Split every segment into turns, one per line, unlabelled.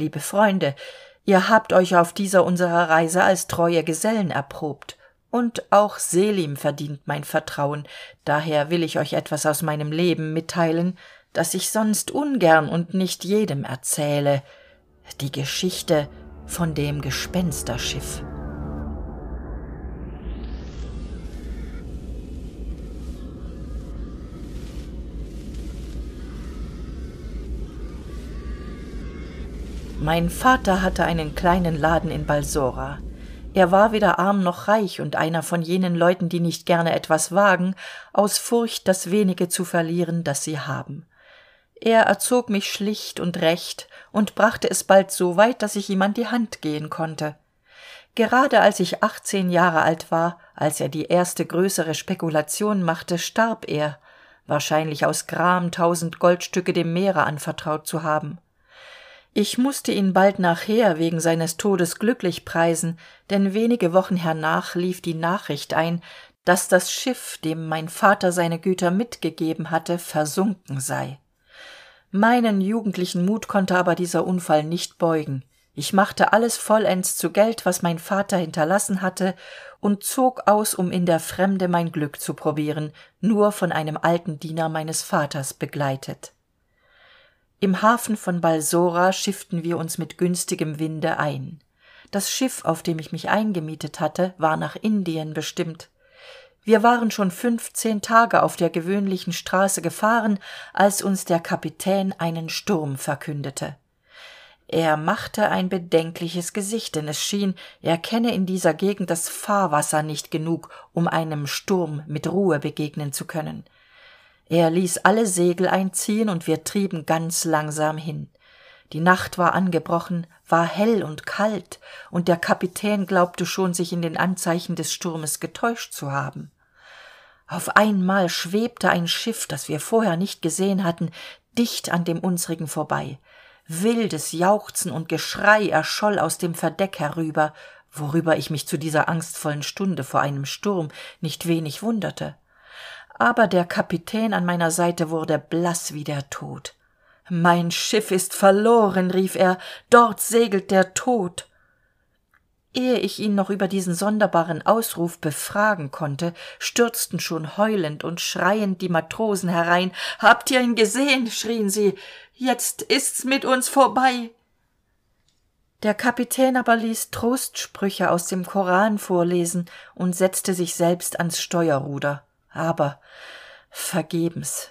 liebe freunde ihr habt euch auf dieser unserer reise als treue gesellen erprobt. Und auch selim verdient mein vertrauen. Daher will ich euch etwas aus meinem leben mitteilen das ich sonst ungern und nicht jedem erzähle. Die geschichte von dem mein vater hatte einen kleinen laden in balsora. Er war weder arm noch reich und einer von jenen leuten die nicht gerne etwas wagen aus furcht das wenige zu verlieren das sie haben. Er erzog mich schlicht und recht und brachte es bald so weit dass ich ihm an die hand gehen konnte. Gerade als ich achtzehn jahre alt war als er die erste größere spekulation machte starb er wahrscheinlich aus gram tausend goldstücke dem meere anvertraut zu haben ich musste ihn bald nachher wegen seines todes glücklich preisen denn wenige wochen hernach lief die nachricht ein dass das schiff dem mein vater seine güter mitgegeben hatte versunken sei. Meinen jugendlichen mut konnte aber dieser unfall nicht beugen. Ich machte alles vollends zu geld was mein vater hinterlassen hatte und zog aus um in der fremde mein glück zu probieren nur von einem alten diener meines vaters begleitet im hafen von balsora schifften wir uns mit günstigem winde ein. Das schiff auf dem ich mich eingemietet hatte war nach indien bestimmt. Wir waren schon fünfzehn tage auf der gewöhnlichen straße gefahren als uns der kapitän einen sturm verkündete. Er machte ein bedenkliches gesicht denn es schien er kenne in dieser gegend das fahrwasser nicht genug um einem sturm mit ruhe begegnen zu können er ließ alle segel einziehen und wir trieben ganz langsam hin. Die nacht war angebrochen war hell und kalt und der kapitän glaubte schon sich in den anzeichen des sturmes getäuscht zu haben. Auf einmal schwebte ein schiff das wir vorher nicht gesehen hatten dicht an dem unsrigen vorbei. Wildes jauchzen und geschrei erscholl aus dem verdeck herüber worüber ich mich zu dieser angstvollen stunde vor einem sturm nicht wenig wunderte aber der kapitän an meiner seite wurde blass wie der tod. Mein schiff ist verloren rief er. Dort segelt der tod. Ehe ich ihn noch über diesen sonderbaren ausruf befragen konnte stürzten schon heulend und schreiend die matrosen herein. Habt ihr ihn gesehen? schrien sie. Jetzt ist's mit uns vorbei. Der kapitän aber ließ trostsprüche aus dem koran vorlesen und setzte sich selbst ans steuerruder aber vergebens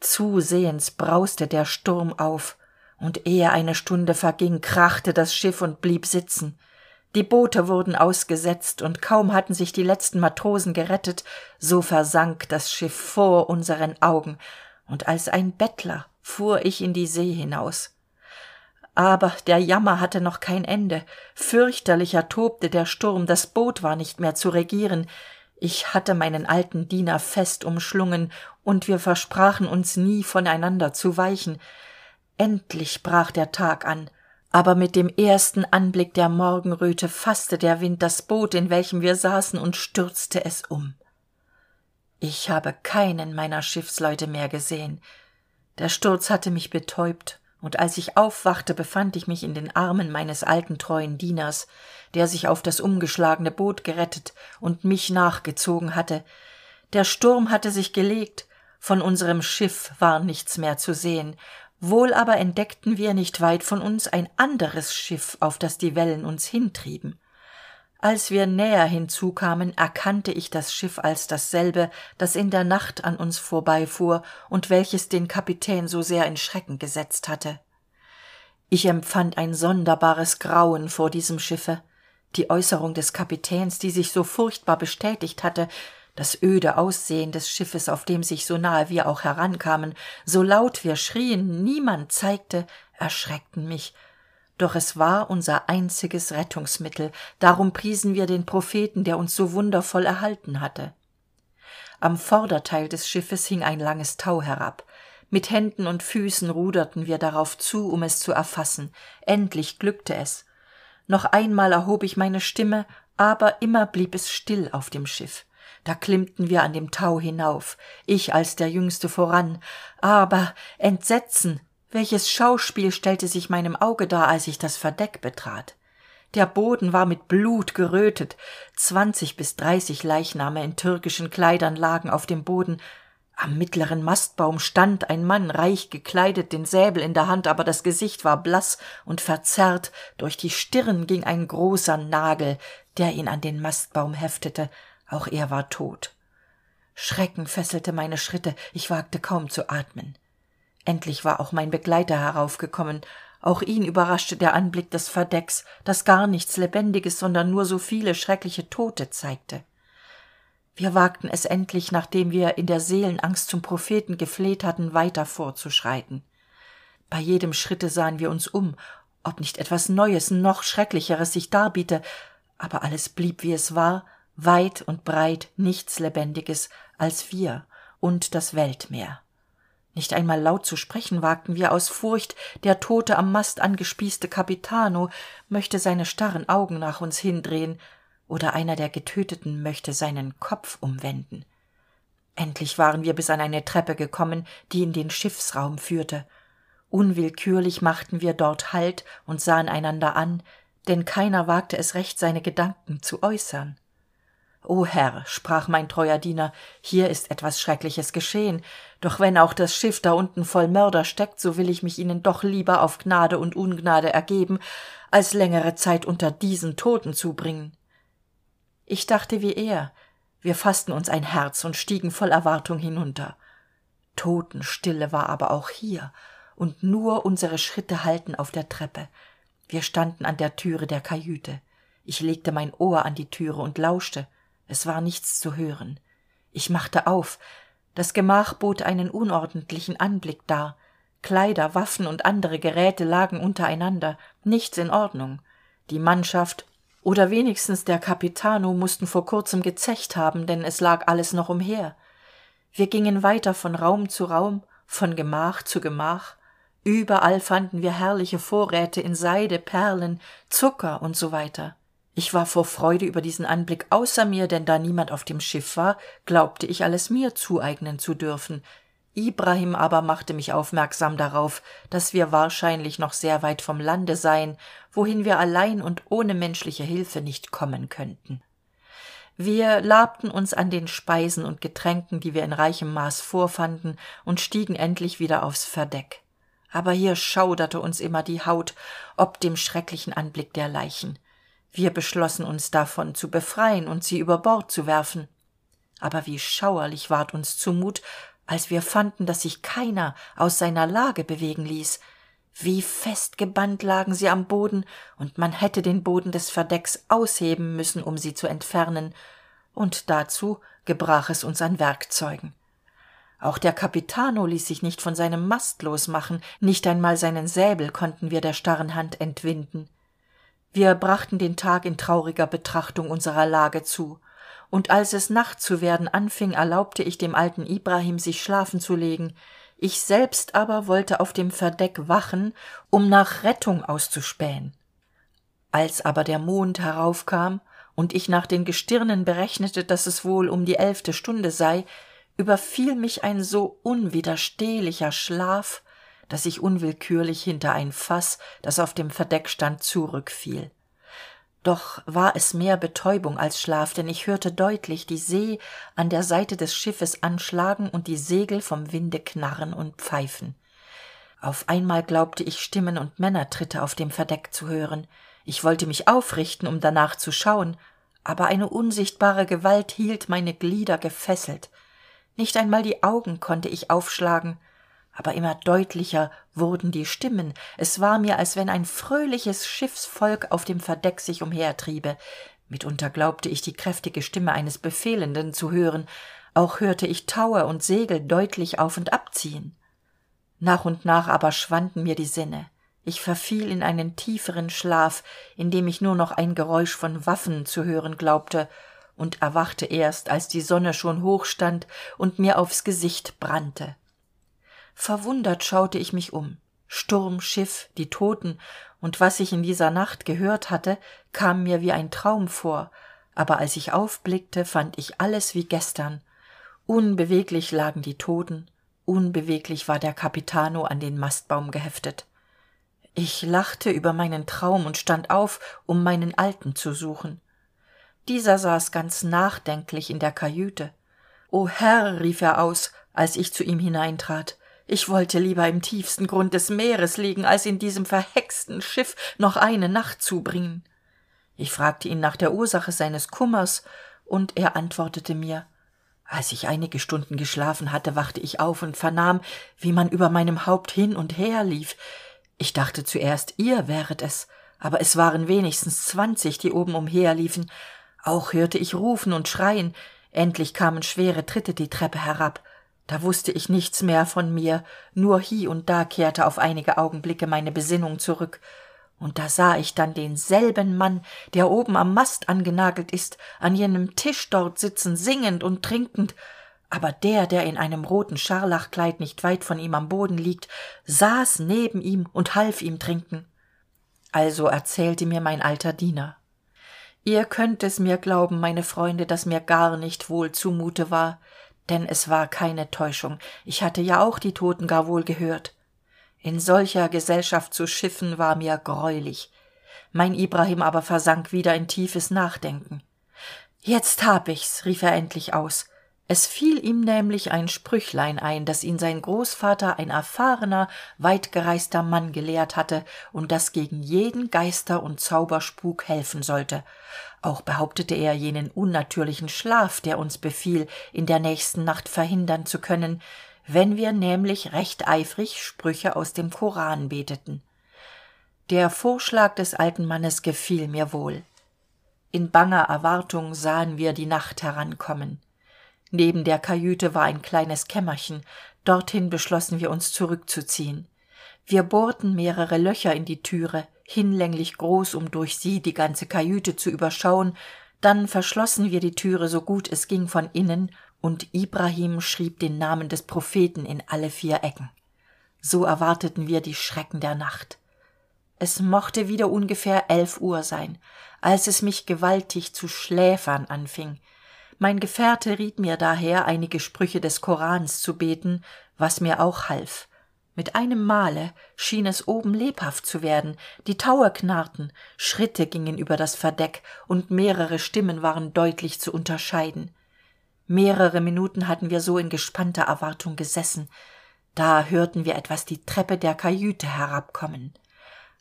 zusehends brauste der sturm auf. Und ehe eine stunde verging krachte das schiff und blieb sitzen. Die boote wurden ausgesetzt und kaum hatten sich die letzten matrosen gerettet so versank das schiff vor unseren augen. Und als ein bettler fuhr ich in die see hinaus. Aber der jammer hatte noch kein ende. Fürchterlicher tobte der sturm das boot war nicht mehr zu regieren ich hatte meinen alten diener fest umschlungen und wir versprachen uns nie voneinander zu weichen. Endlich brach der tag an aber mit dem ersten anblick der morgenröte fasste der wind das boot in welchem wir saßen und stürzte es um. Ich habe keinen meiner schiffsleute mehr gesehen. Der sturz hatte mich betäubt und als ich aufwachte befand ich mich in den armen meines alten treuen dieners der sich auf das umgeschlagene boot gerettet und mich nachgezogen hatte. Der sturm hatte sich gelegt von unserem schiff war nichts mehr zu sehen. Wohl aber entdeckten wir nicht weit von uns ein anderes schiff auf das die wellen uns hintrieben. Als wir näher hinzukamen erkannte ich das schiff als dasselbe das in der nacht an uns vorbeifuhr und welches den kapitän so sehr in schrecken gesetzt hatte. Ich empfand ein sonderbares grauen vor diesem schiffe die äußerung des kapitäns die sich so furchtbar bestätigt hatte das öde aussehen des schiffes auf dem sich so nahe wir auch herankamen so laut wir schrien niemand zeigte erschreckten mich. Doch es war unser einziges rettungsmittel darum priesen wir den propheten der uns so wundervoll erhalten hatte. Am vorderteil des schiffes hing ein langes tau herab. Mit händen und füßen ruderten wir darauf zu um es zu erfassen. Endlich glückte es noch einmal erhob ich meine stimme aber immer blieb es still auf dem schiff. Da klimmten wir an dem tau hinauf ich als der jüngste voran. Aber entsetzen welches schauspiel stellte sich meinem auge dar als ich das verdeck betrat? Der boden war mit blut gerötet zwanzig bis dreißig leichname in türkischen kleidern lagen auf dem boden am mittleren mastbaum stand ein mann reich gekleidet den säbel in der hand aber das gesicht war blass und verzerrt. Durch die stirn ging ein großer nagel der ihn an den mastbaum heftete. Auch er war tot. Schrecken fesselte meine schritte. Ich wagte kaum zu atmen. Endlich war auch mein begleiter heraufgekommen. Auch ihn überraschte der anblick des verdecks das gar nichts lebendiges sondern nur so viele schreckliche tote zeigte wir wagten es endlich nachdem wir in der seelenangst zum propheten gefleht hatten weiter vorzuschreiten. Bei jedem schritte sahen wir uns um ob nicht etwas neues noch schrecklicheres sich darbiete aber alles blieb wie es war weit und breit nichts lebendiges als wir und das weltmeer. Nicht einmal laut zu sprechen wagten wir aus furcht der tote am mast angespießte capitano möchte seine starren augen nach uns hindrehen oder einer der getöteten möchte seinen kopf umwenden. Endlich waren wir bis an eine treppe gekommen die in den schiffsraum führte. Unwillkürlich machten wir dort halt und sahen einander an denn keiner wagte es recht seine gedanken zu äußern. O herr sprach mein treuer diener hier ist etwas schreckliches geschehen. Doch wenn auch das schiff da unten voll mörder steckt so will ich mich ihnen doch lieber auf gnade und ungnade ergeben als längere zeit unter diesen toten zubringen ich dachte wie er. Wir faßten uns ein herz und stiegen voll erwartung hinunter. Totenstille war aber auch hier und nur unsere schritte hallten auf der treppe. Wir standen an der türe der kajüte. Ich legte mein ohr an die türe und lauschte. Es war nichts zu hören. Ich machte auf. Das gemach bot einen unordentlichen anblick dar. Kleider waffen und andere geräte lagen untereinander. Nichts in ordnung. Die mannschaft oder wenigstens der capitano mussten vor kurzem gezecht haben denn es lag alles noch umher. Wir gingen weiter von raum zu raum von gemach zu gemach. Überall fanden wir herrliche vorräte in seide perlen zucker und so weiter. Ich war vor freude über diesen anblick außer mir denn da niemand auf dem schiff war glaubte ich alles mir zueignen zu dürfen ibrahim aber machte mich aufmerksam darauf dass wir wahrscheinlich noch sehr weit vom lande seien wohin wir allein und ohne menschliche hilfe nicht kommen könnten. Wir labten uns an den speisen und getränken die wir in reichem maß vorfanden und stiegen endlich wieder aufs verdeck. Aber hier schauderte uns immer die haut ob dem schrecklichen anblick der leichen. Wir beschlossen uns davon zu befreien und sie über bord zu werfen. Aber wie schauerlich ward uns zumut als wir fanden dass sich keiner aus seiner lage bewegen ließ. Wie festgebannt lagen sie am boden und man hätte den boden des verdecks ausheben müssen um sie zu entfernen. Und dazu gebrach es uns an werkzeugen. Auch der capitano ließ sich nicht von seinem mast losmachen nicht einmal seinen säbel konnten wir der starren hand entwinden. Wir brachten den tag in trauriger betrachtung unserer lage zu und als es nacht zu werden anfing erlaubte ich dem alten ibrahim sich schlafen zu legen. Ich selbst aber wollte auf dem verdeck wachen um nach rettung auszuspähen. Als aber der mond heraufkam und ich nach den gestirnen berechnete dass es wohl um die elfte stunde sei überfiel mich ein so unwiderstehlicher schlaf dass ich unwillkürlich hinter ein faß das auf dem verdeck stand zurückfiel doch war es mehr betäubung als schlaf denn ich hörte deutlich die see an der seite des schiffes anschlagen und die segel vom winde knarren und pfeifen. Auf einmal glaubte ich stimmen und männertritte auf dem verdeck zu hören. Ich wollte mich aufrichten um danach zu schauen aber eine unsichtbare gewalt hielt meine glieder gefesselt. Nicht einmal die augen konnte ich aufschlagen aber immer deutlicher wurden die stimmen. Es war mir als wenn ein fröhliches schiffsvolk auf dem verdeck sich umhertriebe. Mitunter glaubte ich die kräftige stimme eines befehlenden zu hören. Auch hörte ich taue und segel deutlich auf und abziehen. Nach und nach aber schwanden mir die sinne. Ich verfiel in einen tieferen schlaf in dem ich nur noch ein geräusch von waffen zu hören glaubte und erwachte erst als die sonne schon hoch stand und mir aufs gesicht brannte verwundert schaute ich mich um. Sturm schiff die toten. Und was ich in dieser nacht gehört hatte kam mir wie ein traum vor. Aber als ich aufblickte fand ich alles wie gestern. Unbeweglich lagen die toten. Unbeweglich war der capitano an den mastbaum geheftet. Ich lachte über meinen traum und stand auf um meinen alten zu suchen. Dieser saß ganz nachdenklich in der kajüte. O herr rief er aus als ich zu ihm hineintrat ich wollte lieber im tiefsten grund des meeres liegen als in diesem verhexten schiff noch eine nacht zubringen. Ich fragte ihn nach der ursache seines kummers und er antwortete mir als ich einige stunden geschlafen hatte wachte ich auf und vernahm wie man über meinem haupt hin und her lief. Ich dachte zuerst ihr wäret es aber es waren wenigstens zwanzig die oben umherliefen. Auch hörte ich rufen und schreien. Endlich kamen schwere tritte die treppe herab da wusste ich nichts mehr von mir. Nur hie und da kehrte auf einige augenblicke meine besinnung zurück. Und da sah ich dann denselben mann der oben am mast angenagelt ist an jenem tisch dort sitzen singend und trinkend. Aber der der in einem roten scharlachkleid nicht weit von ihm am boden liegt saß neben ihm und half ihm trinken. Also erzählte mir mein alter diener. Ihr könnt es mir glauben meine freunde dass mir gar nicht wohl zumute war denn es war keine täuschung. Ich hatte ja auch die toten gar wohl gehört. In solcher gesellschaft zu schiffen war mir greulich. Mein ibrahim aber versank wieder in tiefes nachdenken. Jetzt hab ich's rief er endlich aus. Es fiel ihm nämlich ein sprüchlein ein das ihn sein großvater ein erfahrener weitgereister mann gelehrt hatte und das gegen jeden geister und zauberspuk helfen sollte auch behauptete er jenen unnatürlichen schlaf der uns befiel in der nächsten nacht verhindern zu können wenn wir nämlich recht eifrig sprüche aus dem koran beteten. Der vorschlag des alten mannes gefiel mir wohl. In banger erwartung sahen wir die nacht herankommen. Neben der kajüte war ein kleines kämmerchen. Dorthin beschlossen wir uns zurückzuziehen. Wir bohrten mehrere löcher in die türe hinlänglich groß um durch sie die ganze kajüte zu überschauen. Dann verschlossen wir die türe so gut es ging von innen und ibrahim schrieb den namen des propheten in alle vier ecken. So erwarteten wir die schrecken der nacht. Es mochte wieder ungefähr elf uhr sein als es mich gewaltig zu schläfern anfing. Mein gefährte riet mir daher einige sprüche des korans zu beten was mir auch half mit einem male schien es oben lebhaft zu werden. Die taue knarrten schritte gingen über das verdeck und mehrere stimmen waren deutlich zu unterscheiden. Mehrere minuten hatten wir so in gespannter erwartung gesessen. Da hörten wir etwas die treppe der kajüte herabkommen.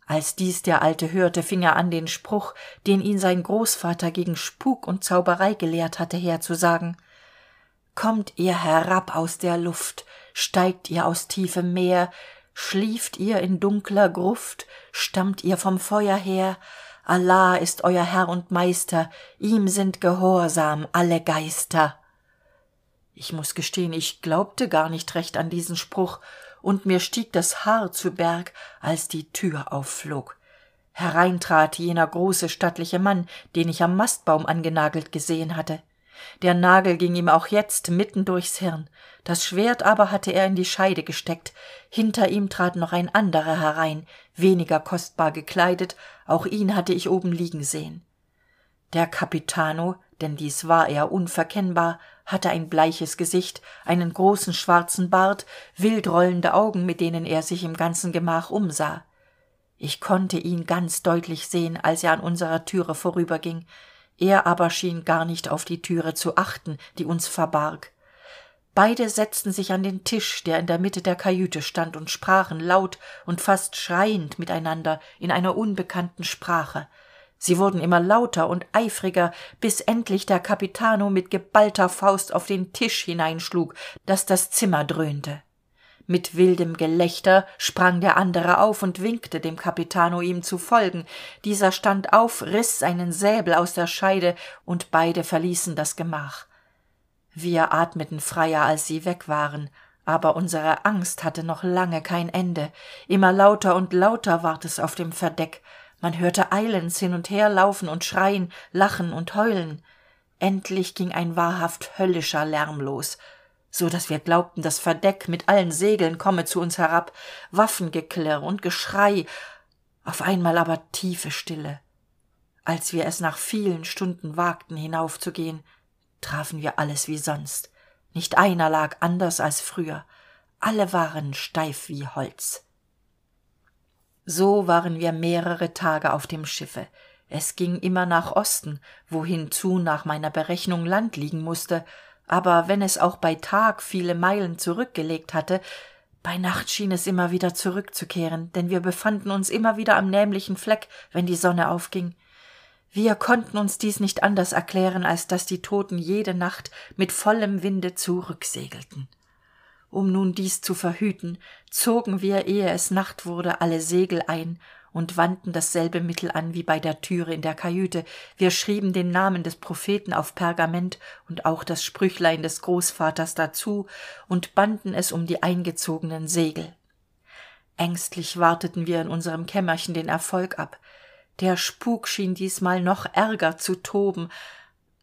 Als dies der alte hörte fing er an den spruch den ihn sein großvater gegen spuk und zauberei gelehrt hatte herzusagen. Kommt ihr herab aus der luft steigt ihr aus tiefem meer schlieft ihr in dunkler gruft stammt ihr vom feuer her. Allah ist euer herr und meister ihm sind gehorsam alle geister. Ich muss gestehen ich glaubte gar nicht recht an diesen spruch und mir stieg das haar zu berg als die tür aufflog. Herein trat jener große stattliche mann den ich am mastbaum angenagelt gesehen hatte der nagel ging ihm auch jetzt mitten durchs hirn. Das schwert aber hatte er in die scheide gesteckt. Hinter ihm trat noch ein anderer herein weniger kostbar gekleidet. Auch ihn hatte ich oben liegen sehen. Der capitano denn dies war er unverkennbar hatte ein bleiches gesicht einen großen schwarzen bart wild rollende augen mit denen er sich im ganzen gemach umsah. Ich konnte ihn ganz deutlich sehen als er an unserer türe vorüberging er aber schien gar nicht auf die türe zu achten die uns verbarg. Beide setzten sich an den tisch der in der mitte der kajüte stand und sprachen laut und fast schreiend miteinander in einer unbekannten sprache. Sie wurden immer lauter und eifriger bis endlich der capitano mit geballter faust auf den tisch hineinschlug dass das zimmer dröhnte mit wildem gelächter sprang der andere auf und winkte dem capitano ihm zu folgen. Dieser stand auf riß seinen säbel aus der scheide und beide verließen das gemach. Wir atmeten freier als sie weg waren. Aber unsere angst hatte noch lange kein ende. Immer lauter und lauter ward es auf dem verdeck. Man hörte eilends hin und her laufen und schreien lachen und heulen. Endlich ging ein wahrhaft höllischer lärm los so dass wir glaubten das verdeck mit allen segeln komme zu uns herab. Waffengeklirr und geschrei auf einmal aber tiefe stille. Als wir es nach vielen stunden wagten hinaufzugehen trafen wir alles wie sonst. Nicht einer lag anders als früher. Alle waren steif wie holz. So waren wir mehrere tage auf dem schiffe. Es ging immer nach osten wohin zu nach meiner berechnung land liegen musste aber wenn es auch bei tag viele meilen zurückgelegt hatte bei nacht schien es immer wieder zurückzukehren denn wir befanden uns immer wieder am nämlichen fleck wenn die sonne aufging. Wir konnten uns dies nicht anders erklären als dass die toten jede nacht mit vollem winde zurücksegelten. Um nun dies zu verhüten zogen wir ehe es nacht wurde alle segel ein und wandten dasselbe mittel an wie bei der türe in der kajüte. Wir schrieben den namen des propheten auf pergament und auch das sprüchlein des großvaters dazu und banden es um die eingezogenen segel. Ängstlich warteten wir in unserem kämmerchen den erfolg ab. Der spuk schien diesmal noch ärger zu toben.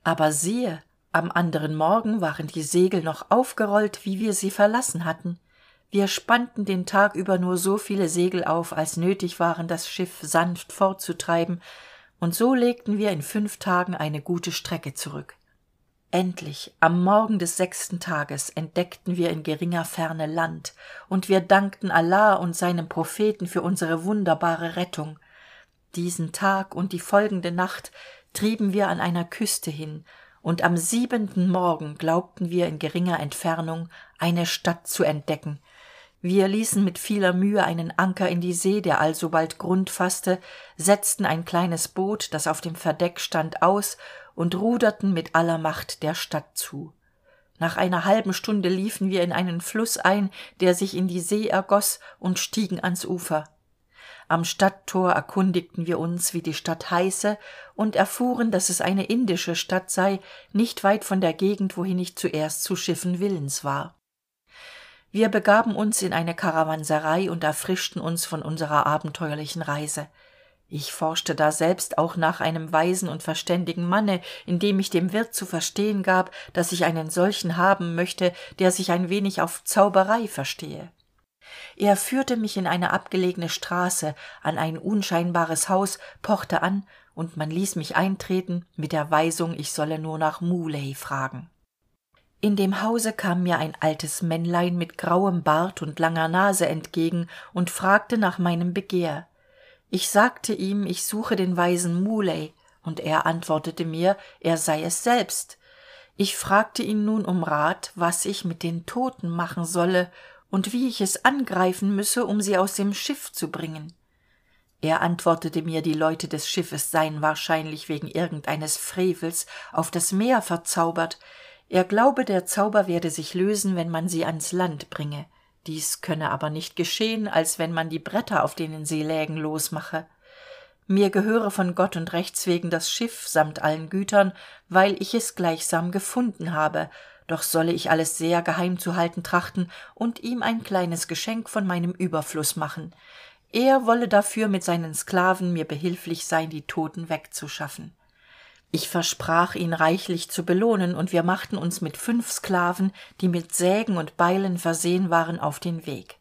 Aber siehe am anderen morgen waren die segel noch aufgerollt wie wir sie verlassen hatten wir spannten den tag über nur so viele segel auf als nötig waren das schiff sanft fortzutreiben und so legten wir in fünf tagen eine gute strecke zurück. Endlich am morgen des sechsten tages entdeckten wir in geringer ferne land und wir dankten allah und seinem propheten für unsere wunderbare rettung. Diesen tag und die folgende nacht trieben wir an einer küste hin und am siebenten morgen glaubten wir in geringer entfernung eine stadt zu entdecken wir ließen mit vieler mühe einen anker in die see der alsobald grund fasste setzten ein kleines boot das auf dem verdeck stand aus und ruderten mit aller macht der stadt zu. Nach einer halben stunde liefen wir in einen fluß ein der sich in die see ergoß und stiegen ans ufer. Am stadttor erkundigten wir uns wie die stadt heiße und erfuhren dass es eine indische stadt sei nicht weit von der gegend wohin ich zuerst zu schiffen willens war wir begaben uns in eine karawanserei und erfrischten uns von unserer abenteuerlichen reise. Ich forschte daselbst auch nach einem weisen und verständigen manne indem ich dem wirt zu verstehen gab dass ich einen solchen haben möchte der sich ein wenig auf zauberei verstehe. Er führte mich in eine abgelegene straße an ein unscheinbares haus pochte an und man ließ mich eintreten mit der weisung ich solle nur nach muley fragen in dem hause kam mir ein altes männlein mit grauem bart und langer nase entgegen und fragte nach meinem begehr. Ich sagte ihm ich suche den weisen muley und er antwortete mir er sei es selbst. Ich fragte ihn nun um rat was ich mit den toten machen solle und wie ich es angreifen müsse um sie aus dem schiff zu bringen. Er antwortete mir die leute des schiffes seien wahrscheinlich wegen irgendeines frevels auf das meer verzaubert er glaube der zauber werde sich lösen wenn man sie ans land bringe. Dies könne aber nicht geschehen als wenn man die bretter auf denen sie lägen losmache. Mir gehöre von gott und rechts wegen das schiff samt allen gütern weil ich es gleichsam gefunden habe. Doch solle ich alles sehr geheim zu halten trachten und ihm ein kleines geschenk von meinem überfluß machen. Er wolle dafür mit seinen sklaven mir behilflich sein die toten wegzuschaffen ich versprach ihn reichlich zu belohnen und wir machten uns mit fünf sklaven die mit sägen und beilen versehen waren auf den weg.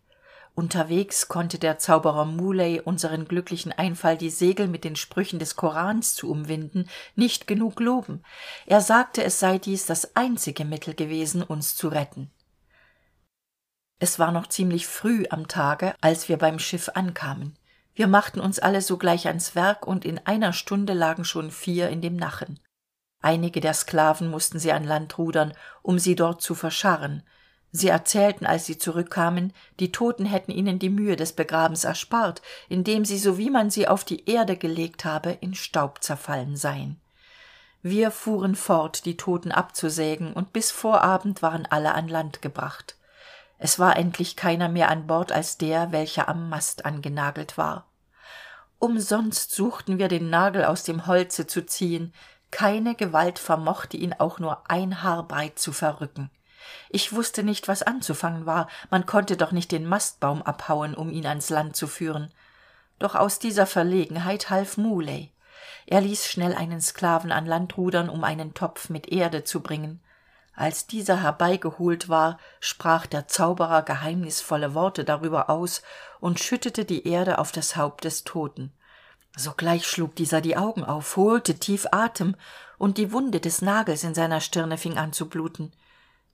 Unterwegs konnte der zauberer muley unseren glücklichen einfall die segel mit den sprüchen des korans zu umwinden nicht genug loben. Er sagte es sei dies das einzige mittel gewesen uns zu retten. Es war noch ziemlich früh am tage als wir beim schiff ankamen wir machten uns alle sogleich ans werk und in einer stunde lagen schon vier in dem nachen. Einige der sklaven mussten sie an land rudern um sie dort zu verscharren. Sie erzählten als sie zurückkamen die toten hätten ihnen die mühe des begrabens erspart indem sie so wie man sie auf die erde gelegt habe in staub zerfallen seien. Wir fuhren fort die toten abzusägen und bis vor abend waren alle an land gebracht es war endlich keiner mehr an bord als der welcher am mast angenagelt war. Umsonst suchten wir den nagel aus dem holze zu ziehen. Keine gewalt vermochte ihn auch nur ein haar breit zu verrücken. Ich wusste nicht was anzufangen war. Man konnte doch nicht den mastbaum abhauen um ihn ans land zu führen. Doch aus dieser verlegenheit half muley. Er ließ schnell einen sklaven an land rudern um einen topf mit erde zu bringen als dieser herbeigeholt war sprach der zauberer geheimnisvolle worte darüber aus und schüttete die erde auf das haupt des toten. Sogleich schlug dieser die augen auf holte tief atem und die wunde des nagels in seiner stirne fing an zu bluten.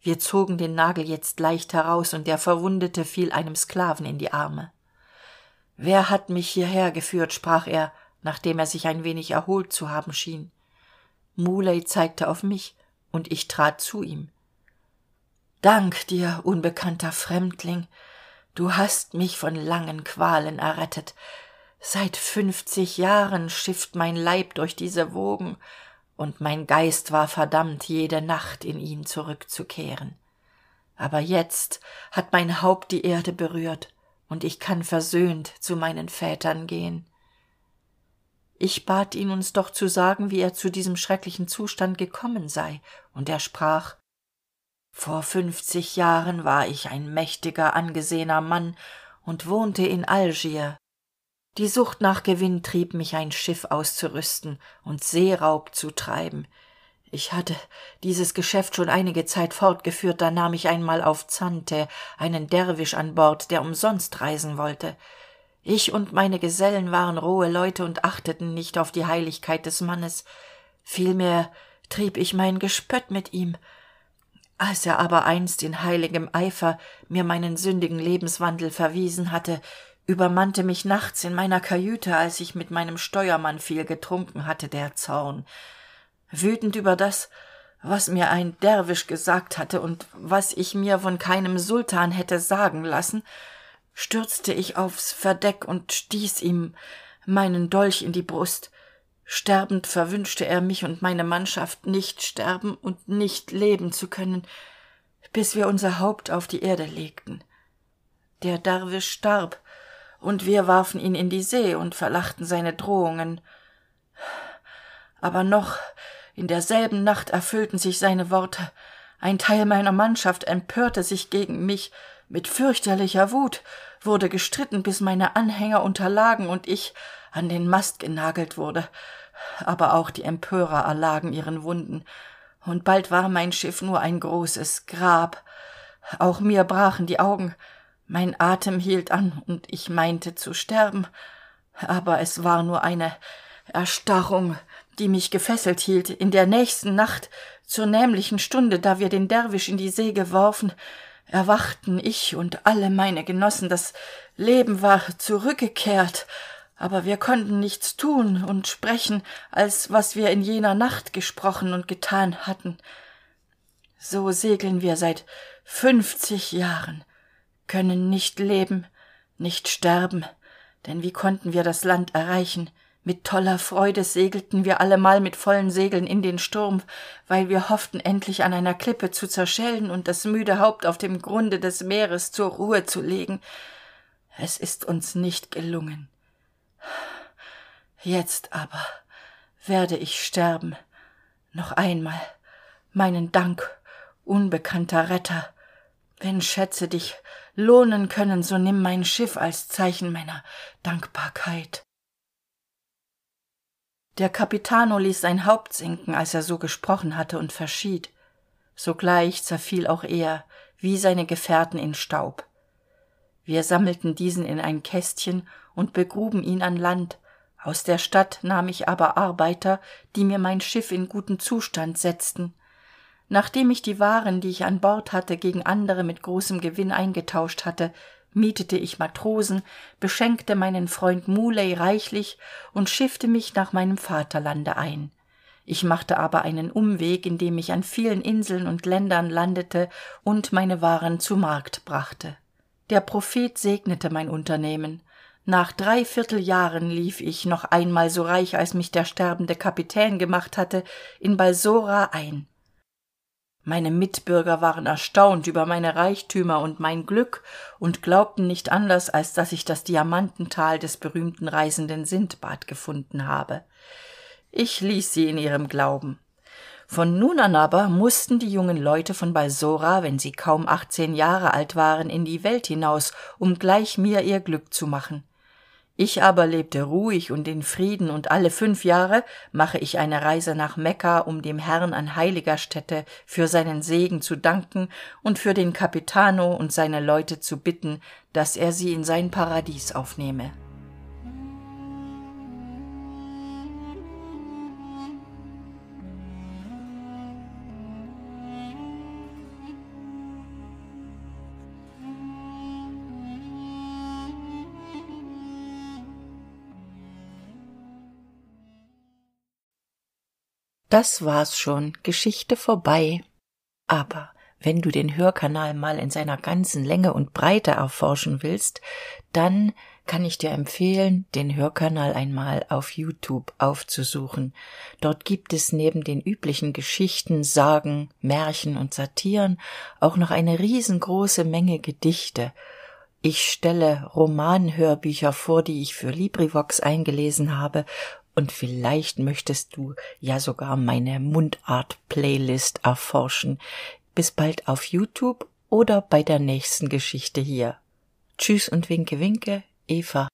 Wir zogen den nagel jetzt leicht heraus und der verwundete fiel einem sklaven in die arme. Wer hat mich hierher geführt? sprach er nachdem er sich ein wenig erholt zu haben schien. Muley zeigte auf mich und ich trat zu ihm. Dank dir unbekannter fremdling. Du hast mich von langen qualen errettet. Seit fünfzig jahren schifft mein leib durch diese wogen und mein geist war verdammt jede nacht in ihn zurückzukehren. Aber jetzt hat mein haupt die erde berührt und ich kann versöhnt zu meinen vätern gehen ich bat ihn uns doch zu sagen wie er zu diesem schrecklichen zustand gekommen sei. Und er sprach vor fünfzig jahren war ich ein mächtiger angesehener mann und wohnte in algier. Die sucht nach gewinn trieb mich ein schiff auszurüsten und seeraub zu treiben. Ich hatte dieses geschäft schon einige zeit fortgeführt da nahm ich einmal auf zante einen derwisch an bord der umsonst reisen wollte ich und meine gesellen waren rohe leute und achteten nicht auf die heiligkeit des mannes. Vielmehr trieb ich mein gespött mit ihm. Als er aber einst in heiligem eifer mir meinen sündigen lebenswandel verwiesen hatte übermannte mich nachts in meiner kajüte als ich mit meinem steuermann viel getrunken hatte der zorn wütend über das was mir ein derwisch gesagt hatte und was ich mir von keinem sultan hätte sagen lassen stürzte ich aufs verdeck und stieß ihm meinen dolch in die brust. Sterbend verwünschte er mich und meine mannschaft nicht sterben und nicht leben zu können bis wir unser haupt auf die erde legten. Der derwisch starb und wir warfen ihn in die see und verlachten seine drohungen. Aber noch in derselben nacht erfüllten sich seine worte. Ein teil meiner mannschaft empörte sich gegen mich mit fürchterlicher wut wurde gestritten bis meine anhänger unterlagen und ich an den mast genagelt wurde. Aber auch die empörer erlagen ihren wunden. Und bald war mein schiff nur ein großes grab. Auch mir brachen die augen. Mein atem hielt an und ich meinte zu sterben. Aber es war nur eine erstarrung die mich gefesselt hielt. In der nächsten nacht zur nämlichen stunde da wir den derwisch in die see geworfen erwachten ich und alle meine genossen das leben war zurückgekehrt. Aber wir konnten nichts tun und sprechen als was wir in jener nacht gesprochen und getan hatten. So segeln wir seit fünfzig jahren können nicht leben nicht sterben. Denn wie konnten wir das land erreichen mit toller freude segelten wir allemal mit vollen segeln in den sturm weil wir hofften endlich an einer klippe zu zerschellen und das müde haupt auf dem grunde des meeres zur ruhe zu legen. Es ist uns nicht gelungen. Jetzt aber werde ich sterben. Noch einmal meinen dank unbekannter retter. Wenn schätze dich lohnen können so nimm mein schiff als zeichen meiner dankbarkeit der capitano ließ sein haupt sinken als er so gesprochen hatte und verschied. Sogleich zerfiel auch er wie seine gefährten in staub. Wir sammelten diesen in ein kästchen und begruben ihn an land. Aus der stadt nahm ich aber arbeiter die mir mein schiff in guten zustand setzten. Nachdem ich die waren die ich an bord hatte gegen andere mit großem gewinn eingetauscht hatte mietete ich matrosen beschenkte meinen freund muley reichlich und schiffte mich nach meinem vaterlande ein. Ich machte aber einen umweg indem ich an vielen inseln und ländern landete und meine waren zu markt brachte. Der prophet segnete mein unternehmen. Nach dreiviertel jahren lief ich noch einmal so reich als mich der sterbende kapitän gemacht hatte in balsora ein meine mitbürger waren erstaunt über meine reichtümer und mein glück und glaubten nicht anders als dass ich das diamantental des berühmten reisenden sindbad gefunden habe. Ich ließ sie in ihrem glauben. Von nun an aber mussten die jungen leute von balsora wenn sie kaum achtzehn jahre alt waren in die welt hinaus um gleich mir ihr glück zu machen ich aber lebte ruhig und in frieden und alle fünf jahre mache ich eine reise nach mekka um dem herrn an heiliger stätte für seinen segen zu danken und für den capitano und seine leute zu bitten dass er sie in sein paradies aufnehme Das war's schon. Geschichte vorbei. Aber wenn du den Hörkanal mal in seiner ganzen Länge und Breite erforschen willst, dann kann ich dir empfehlen, den Hörkanal einmal auf YouTube aufzusuchen. Dort gibt es neben den üblichen Geschichten, Sagen, Märchen und Satiren auch noch eine riesengroße Menge Gedichte. Ich stelle Romanhörbücher vor, die ich für LibriVox eingelesen habe, und vielleicht möchtest du ja sogar meine Mundart-Playlist erforschen. Bis bald auf YouTube oder bei der nächsten Geschichte hier. Tschüss und winke winke, Eva